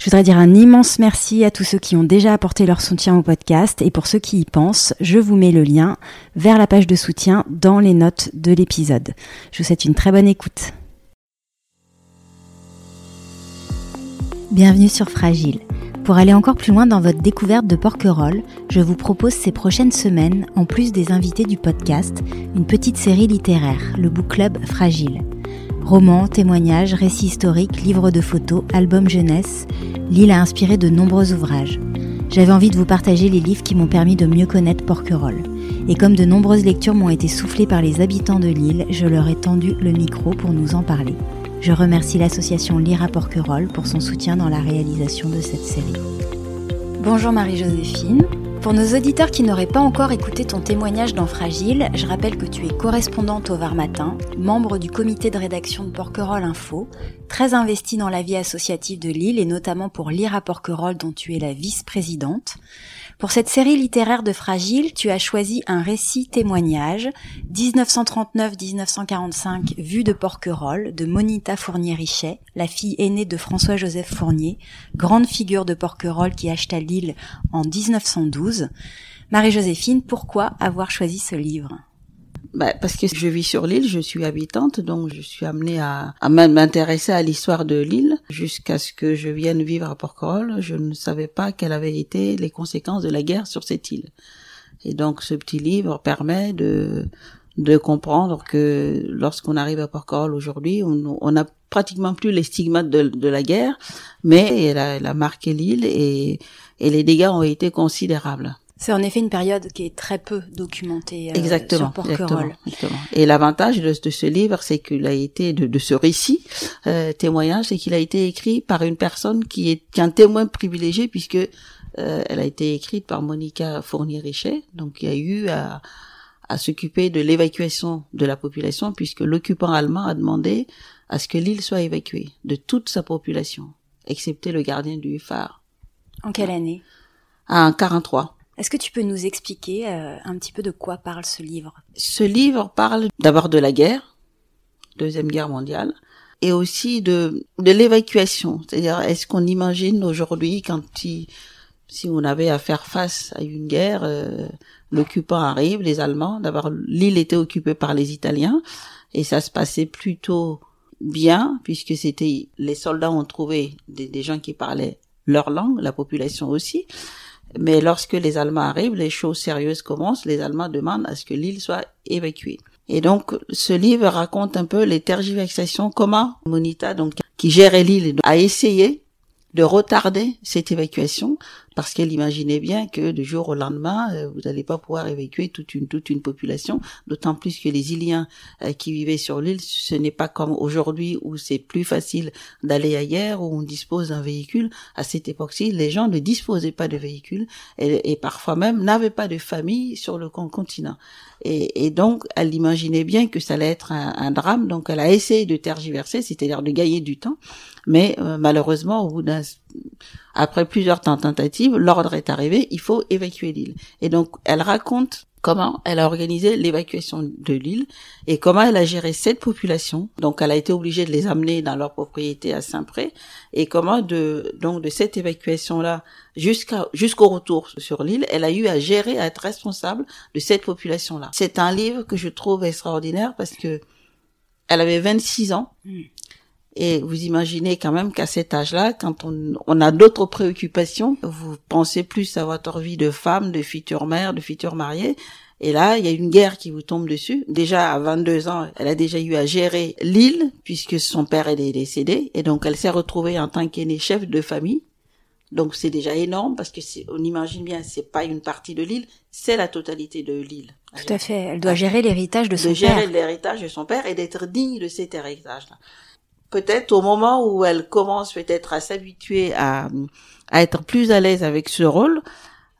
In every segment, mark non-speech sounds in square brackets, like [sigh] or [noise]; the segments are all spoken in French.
Je voudrais dire un immense merci à tous ceux qui ont déjà apporté leur soutien au podcast et pour ceux qui y pensent, je vous mets le lien vers la page de soutien dans les notes de l'épisode. Je vous souhaite une très bonne écoute. Bienvenue sur Fragile. Pour aller encore plus loin dans votre découverte de Porquerolles, je vous propose ces prochaines semaines, en plus des invités du podcast, une petite série littéraire, le Book Club Fragile. Romans, témoignages, récits historiques, livres de photos, albums jeunesse, l'île a inspiré de nombreux ouvrages. J'avais envie de vous partager les livres qui m'ont permis de mieux connaître Porquerolles. Et comme de nombreuses lectures m'ont été soufflées par les habitants de l'île, je leur ai tendu le micro pour nous en parler. Je remercie l'association Lire Porquerolles pour son soutien dans la réalisation de cette série. Bonjour Marie-Joséphine. Pour nos auditeurs qui n'auraient pas encore écouté ton témoignage dans Fragile, je rappelle que tu es correspondante au Var Matin, membre du comité de rédaction de Porquerolles Info, très investie dans la vie associative de Lille et notamment pour lire Porquerolles dont tu es la vice-présidente. Pour cette série littéraire de Fragile, tu as choisi un récit témoignage 1939-1945 Vue de Porquerolles de Monita Fournier-Richet, la fille aînée de François-Joseph Fournier, grande figure de Porquerolles qui acheta l'île en 1912. Marie-Joséphine, pourquoi avoir choisi ce livre? Bah, parce que je vis sur l'île, je suis habitante, donc je suis amenée à, à m'intéresser à l'histoire de l'île jusqu'à ce que je vienne vivre à Porquerolles. Je ne savais pas quelles avaient été les conséquences de la guerre sur cette île. Et donc ce petit livre permet de de comprendre que lorsqu'on arrive à Porquerolles aujourd'hui, on n'a pratiquement plus les stigmates de, de la guerre, mais elle a, elle a marqué l'île et, et les dégâts ont été considérables. C'est en effet une période qui est très peu documentée euh, exactement, sur exactement, exactement, Et l'avantage de, de, ce livre, c'est qu'il a été de, de ce récit euh, témoignage, c'est qu'il a été écrit par une personne qui est, qui est un témoin privilégié puisque euh, elle a été écrite par Monica Fournier-Richet, donc il y a eu à, à s'occuper de l'évacuation de la population puisque l'occupant allemand a demandé à ce que l'île soit évacuée de toute sa population, excepté le gardien du phare. En quelle année En 43. Est-ce que tu peux nous expliquer euh, un petit peu de quoi parle ce livre? Ce livre parle d'abord de la guerre, deuxième guerre mondiale, et aussi de de l'évacuation. C'est-à-dire, est-ce qu'on imagine aujourd'hui quand si on avait à faire face à une guerre, euh, l'occupant arrive, les Allemands. D'abord, l'île était occupée par les Italiens et ça se passait plutôt bien puisque c'était les soldats ont trouvé des, gens qui parlaient leur langue, la population aussi. Mais lorsque les Allemands arrivent, les choses sérieuses commencent. Les Allemands demandent à ce que l'île soit évacuée. Et donc, ce livre raconte un peu les tergiversations, comment Monita, donc, qui gérait l'île, a essayé de retarder cette évacuation parce qu'elle imaginait bien que du jour au lendemain, euh, vous n'allez pas pouvoir évacuer toute une toute une population, d'autant plus que les Iliens euh, qui vivaient sur l'île, ce n'est pas comme aujourd'hui où c'est plus facile d'aller ailleurs où on dispose d'un véhicule. À cette époque-ci, les gens ne disposaient pas de véhicules et, et parfois même n'avaient pas de famille sur le continent. Et, et, donc, elle imaginait bien que ça allait être un, un drame, donc elle a essayé de tergiverser, c'est-à-dire de gagner du temps, mais euh, malheureusement, au bout d'un après plusieurs tentatives, l'ordre est arrivé, il faut évacuer l'île. Et donc, elle raconte comment elle a organisé l'évacuation de l'île et comment elle a géré cette population. Donc, elle a été obligée de les amener dans leur propriété à Saint-Pré et comment de, donc, de cette évacuation-là jusqu'à, jusqu'au retour sur l'île, elle a eu à gérer, à être responsable de cette population-là. C'est un livre que je trouve extraordinaire parce que elle avait 26 ans. Et vous imaginez quand même qu'à cet âge-là, quand on, on a d'autres préoccupations, vous pensez plus à votre vie de femme, de future mère, de future mariée. Et là, il y a une guerre qui vous tombe dessus. Déjà, à 22 ans, elle a déjà eu à gérer l'île, puisque son père est décédé. Et donc, elle s'est retrouvée en tant qu'aînée chef de famille. Donc, c'est déjà énorme, parce que on imagine bien, c'est pas une partie de l'île, c'est la totalité de l'île. Tout à fait. Elle doit gérer l'héritage de son père. De gérer l'héritage de son père et d'être digne de cet héritage-là. Peut-être au moment où elle commence peut-être à s'habituer à, à être plus à l'aise avec ce rôle,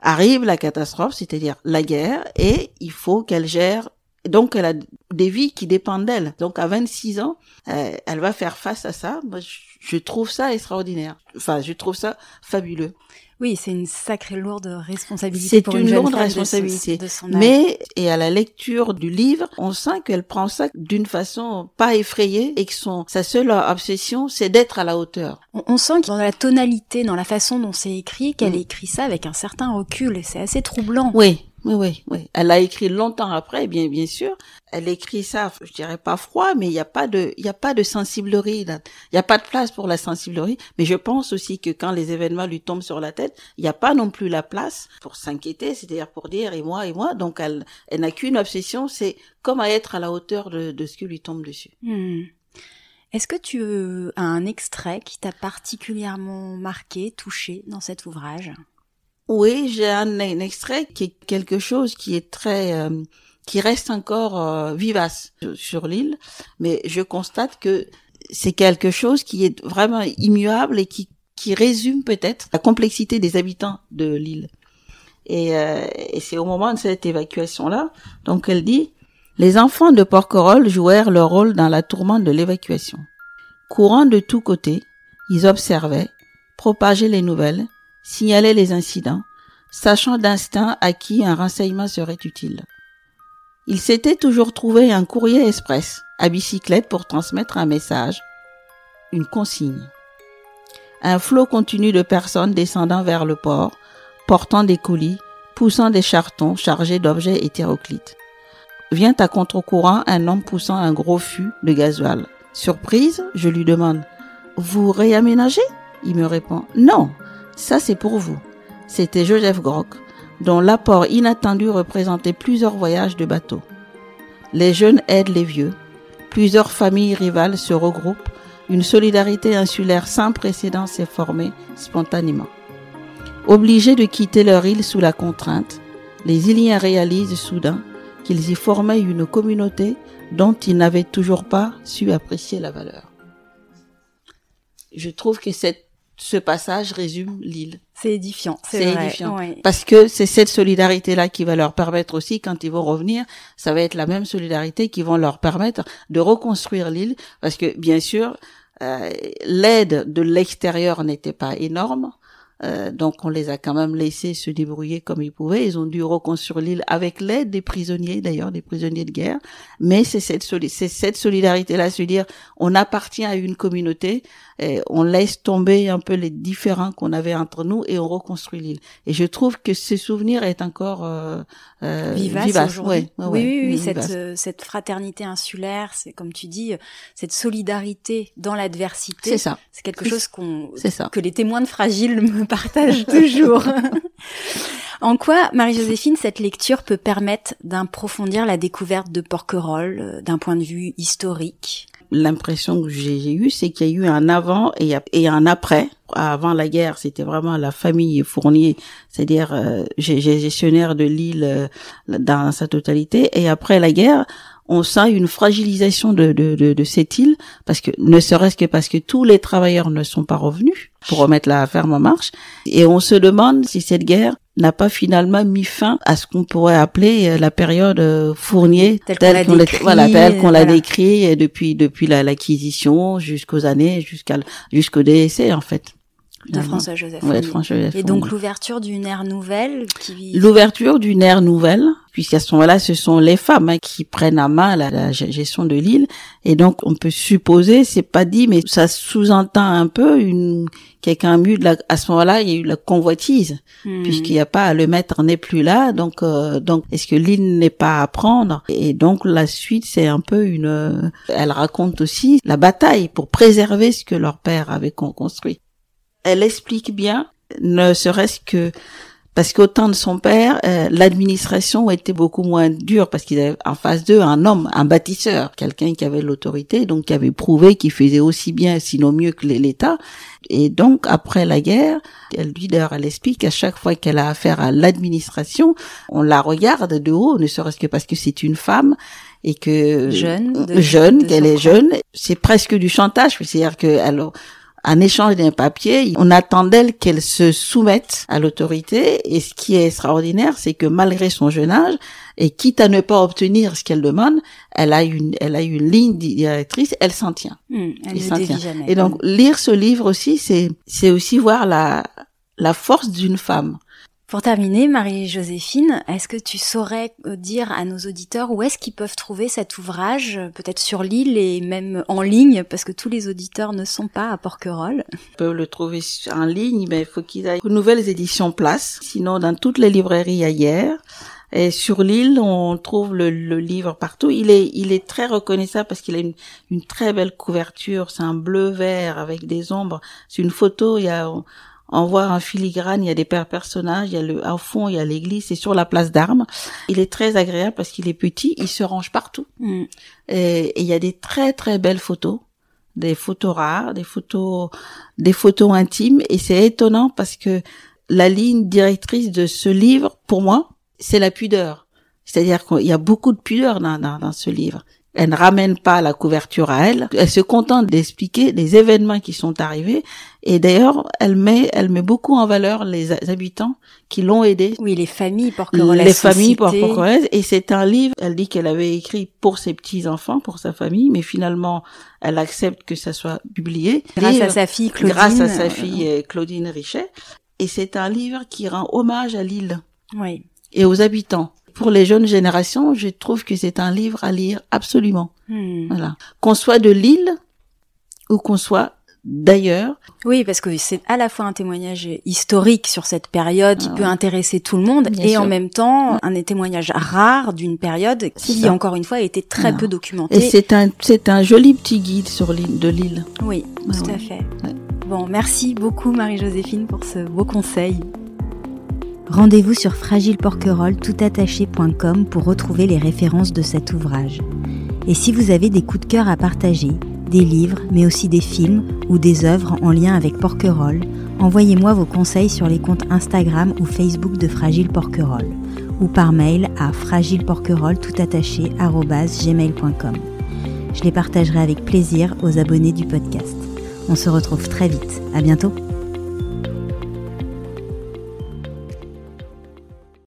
arrive la catastrophe, c'est-à-dire la guerre, et il faut qu'elle gère. Donc, elle a des vies qui dépendent d'elle. Donc, à 26 ans, euh, elle va faire face à ça. Moi, je trouve ça extraordinaire. Enfin, je trouve ça fabuleux. Oui, c'est une sacrée lourde responsabilité. C'est une, lourde responsabilité. Mais et à la lecture du livre, on sent qu'elle prend ça d'une façon pas effrayée et que son sa seule obsession, c'est d'être à la hauteur. On, sent que dans la tonalité, dans la façon dont c'est écrit, qu'elle mm. écrit ça avec un certain recul et c'est assez troublant. Oui, oui, oui, oui. Elle a écrit longtemps après, bien, bien sûr. Elle écrit ça, je dirais pas froid, mais il n'y a pas de, il y a pas de sensiblerie. Il n'y a pas de place pour la sensiblerie. Mais je pense aussi que quand les événements lui tombent sur la tête, il n'y a pas non plus la place pour s'inquiéter, c'est-à-dire pour dire et moi et moi. Donc elle, elle n'a qu'une obsession, c'est comment être à la hauteur de, de ce qui lui tombe dessus. Hmm. Est-ce que tu as un extrait qui t'a particulièrement marqué, touché dans cet ouvrage? Oui, j'ai un, extrait qui est quelque chose qui est très, euh, qui reste encore euh, vivace sur, l'île, mais je constate que c'est quelque chose qui est vraiment immuable et qui, qui résume peut-être la complexité des habitants de l'île. Et, euh, et c'est au moment de cette évacuation-là, donc elle dit, les enfants de Porquerolles jouèrent leur rôle dans la tourmente de l'évacuation. Courant de tous côtés, ils observaient, propageaient les nouvelles, signalait les incidents, sachant d'instinct à qui un renseignement serait utile. Il s'était toujours trouvé un courrier express à bicyclette pour transmettre un message, une consigne. Un flot continu de personnes descendant vers le port, portant des colis, poussant des chartons chargés d'objets hétéroclites. Vient à contre-courant un homme poussant un gros fût de gasoil. Surprise, je lui demande Vous réaménagez Il me répond Non, ça, c'est pour vous. C'était Joseph Grock, dont l'apport inattendu représentait plusieurs voyages de bateau. Les jeunes aident les vieux. Plusieurs familles rivales se regroupent. Une solidarité insulaire sans précédent s'est formée spontanément. Obligés de quitter leur île sous la contrainte, les Iliens réalisent soudain qu'ils y formaient une communauté dont ils n'avaient toujours pas su apprécier la valeur. Je trouve que cette ce passage résume l'île. C'est édifiant. C'est édifiant. Parce que c'est cette solidarité-là qui va leur permettre aussi, quand ils vont revenir, ça va être la même solidarité qui vont leur permettre de reconstruire l'île. Parce que, bien sûr, euh, l'aide de l'extérieur n'était pas énorme. Euh, donc on les a quand même laissés se débrouiller comme ils pouvaient. Ils ont dû reconstruire l'île avec l'aide des prisonniers, d'ailleurs des prisonniers de guerre. Mais c'est cette, solidarité-là, se dire on appartient à une communauté, et on laisse tomber un peu les différends qu'on avait entre nous et on reconstruit l'île. Et je trouve que ce souvenir est encore euh, euh vivace. oui, oui, oui, cette, euh, cette fraternité insulaire, c'est comme tu dis, cette solidarité dans l'adversité. C'est ça. C'est quelque chose qu'on, que les témoins de Fragile me partagent [laughs] toujours. En quoi, Marie-Joséphine, cette lecture peut permettre d'approfondir la découverte de Porquerolles euh, d'un point de vue historique? L'impression que j'ai eue, c'est qu'il y a eu un avant et, un après. Avant la guerre, c'était vraiment la famille Fournier, c'est-à-dire euh, gestionnaire de l'île euh, dans sa totalité. Et après la guerre, on sent une fragilisation de, de, de, cette île, parce que ne serait-ce que parce que tous les travailleurs ne sont pas revenus pour remettre la ferme en marche, et on se demande si cette guerre n'a pas finalement mis fin à ce qu'on pourrait appeler euh, la période euh, Fournier telle qu'on l'a voilà, telle qu'on l'a décrit depuis depuis l'acquisition jusqu'aux années jusqu'à jusqu'au décès en fait de François Joseph. Ouais, Et donc l'ouverture d'une ère nouvelle qui... L'ouverture d'une ère nouvelle, puisqu'à ce moment-là, ce sont les femmes hein, qui prennent à main la, gestion de l'île. Et donc on peut supposer, c'est pas dit, mais ça sous-entend un peu une quelqu'un mieux de la, à ce moment-là, il y a eu la convoitise, hmm. puisqu'il n'y a pas le mettre n'est plus là. Donc euh, donc est-ce que l'île n'est pas à prendre? Et donc la suite, c'est un peu une. Elle raconte aussi la bataille pour préserver ce que leur père avait construit elle explique bien, ne serait-ce que Parce qu'au temps de son père, euh, l'administration était beaucoup moins dure parce qu'il avait en face d'eux un homme, un bâtisseur, quelqu'un qui avait l'autorité, donc qui avait prouvé qu'il faisait aussi bien, sinon mieux que l'État. Et donc, après la guerre, elle lui, d'ailleurs, elle explique qu'à chaque fois qu'elle a affaire à l'administration, on la regarde de haut, ne serait-ce que parce que c'est une femme et que jeune, jeune, qu'elle est jeune, c'est presque du chantage, c'est-à-dire que alors en échange d'un papier, on attend d'elle qu'elle se soumette à l'autorité. Et ce qui est extraordinaire, c'est que malgré son jeune âge, et quitte à ne pas obtenir ce qu'elle demande, elle a une, elle a une ligne directrice, elle s'en tient. Hmm, elle s'en tient. Jamais. Et donc lire ce livre aussi, c'est, c'est aussi voir la, la force d'une femme. Pour terminer, Marie-Joséphine, est-ce que tu saurais euh, dire à nos auditeurs où est-ce qu'ils peuvent trouver cet ouvrage, peut-être sur l'île et même en ligne, parce que tous les auditeurs ne sont pas à Porquerolles? Ils peuvent le trouver en ligne, mais il faut qu'ils aillent aux nouvelles éditions Place, sinon dans toutes les librairies ailleurs. Et sur l'île, on trouve le, livre partout. Il est, très reconnaissable parce qu'il a une, très belle couverture. C'est un bleu vert avec des ombres. C'est une photo. On voit un filigrane, il y a des personnages, il y a le, au fond, il y a l'église, c'est sur la place d'armes. Il est très agréable parce qu'il est petit, il se range partout. Mm. Et, il y a des très très belles photos, des photos rares, des photos, des photos intimes. Et c'est étonnant parce que la ligne directrice de ce livre, pour moi, c'est la pudeur. C'est-à-dire qu'il y a beaucoup de pudeur dans, dans, dans ce livre. Elle ne ramène pas la couverture à elle. Elle se contente d'expliquer les événements qui sont arrivés. Et d'ailleurs, elle met, elle met beaucoup en valeur les habitants qui l'ont aidé. Oui, les familles porquerolaises. Les familles porquerolaises. Et c'est un livre, elle dit qu'elle avait écrit pour ses petits-enfants, pour sa famille, mais finalement, elle accepte que ça soit publié. Grâce à sa fille Claudine. Grâce à sa fille euh, Claudine Richet. Et c'est un livre qui rend hommage à l'île. Oui. Et aux habitants pour les jeunes générations, je trouve que c'est un livre à lire absolument. Hmm. Voilà. Qu'on soit de Lille ou qu'on soit d'ailleurs. Oui, parce que c'est à la fois un témoignage historique sur cette période qui ah peut intéresser tout le monde et en même temps un témoignage rare d'une période qui, encore une fois, a été très peu documentée. Et c'est un, c'est un joli petit guide sur l'île de l'île. Oui, tout à fait. Bon, merci beaucoup Marie-Joséphine pour ce beau conseil. Rendez-vous sur fragileporquerolles.toutattaché.com pour retrouver les références de cet ouvrage. Et si vous avez des coups de cœur à partager, des livres, mais aussi des films ou des œuvres en lien avec Porquerolles, envoyez-moi vos conseils sur les comptes Instagram ou Facebook de Fragile Porquerolles ou par mail à fragileporquerolles.toutattaché.gmail.com. Je les partagerai avec plaisir aux abonnés du podcast. On se retrouve très vite. À bientôt.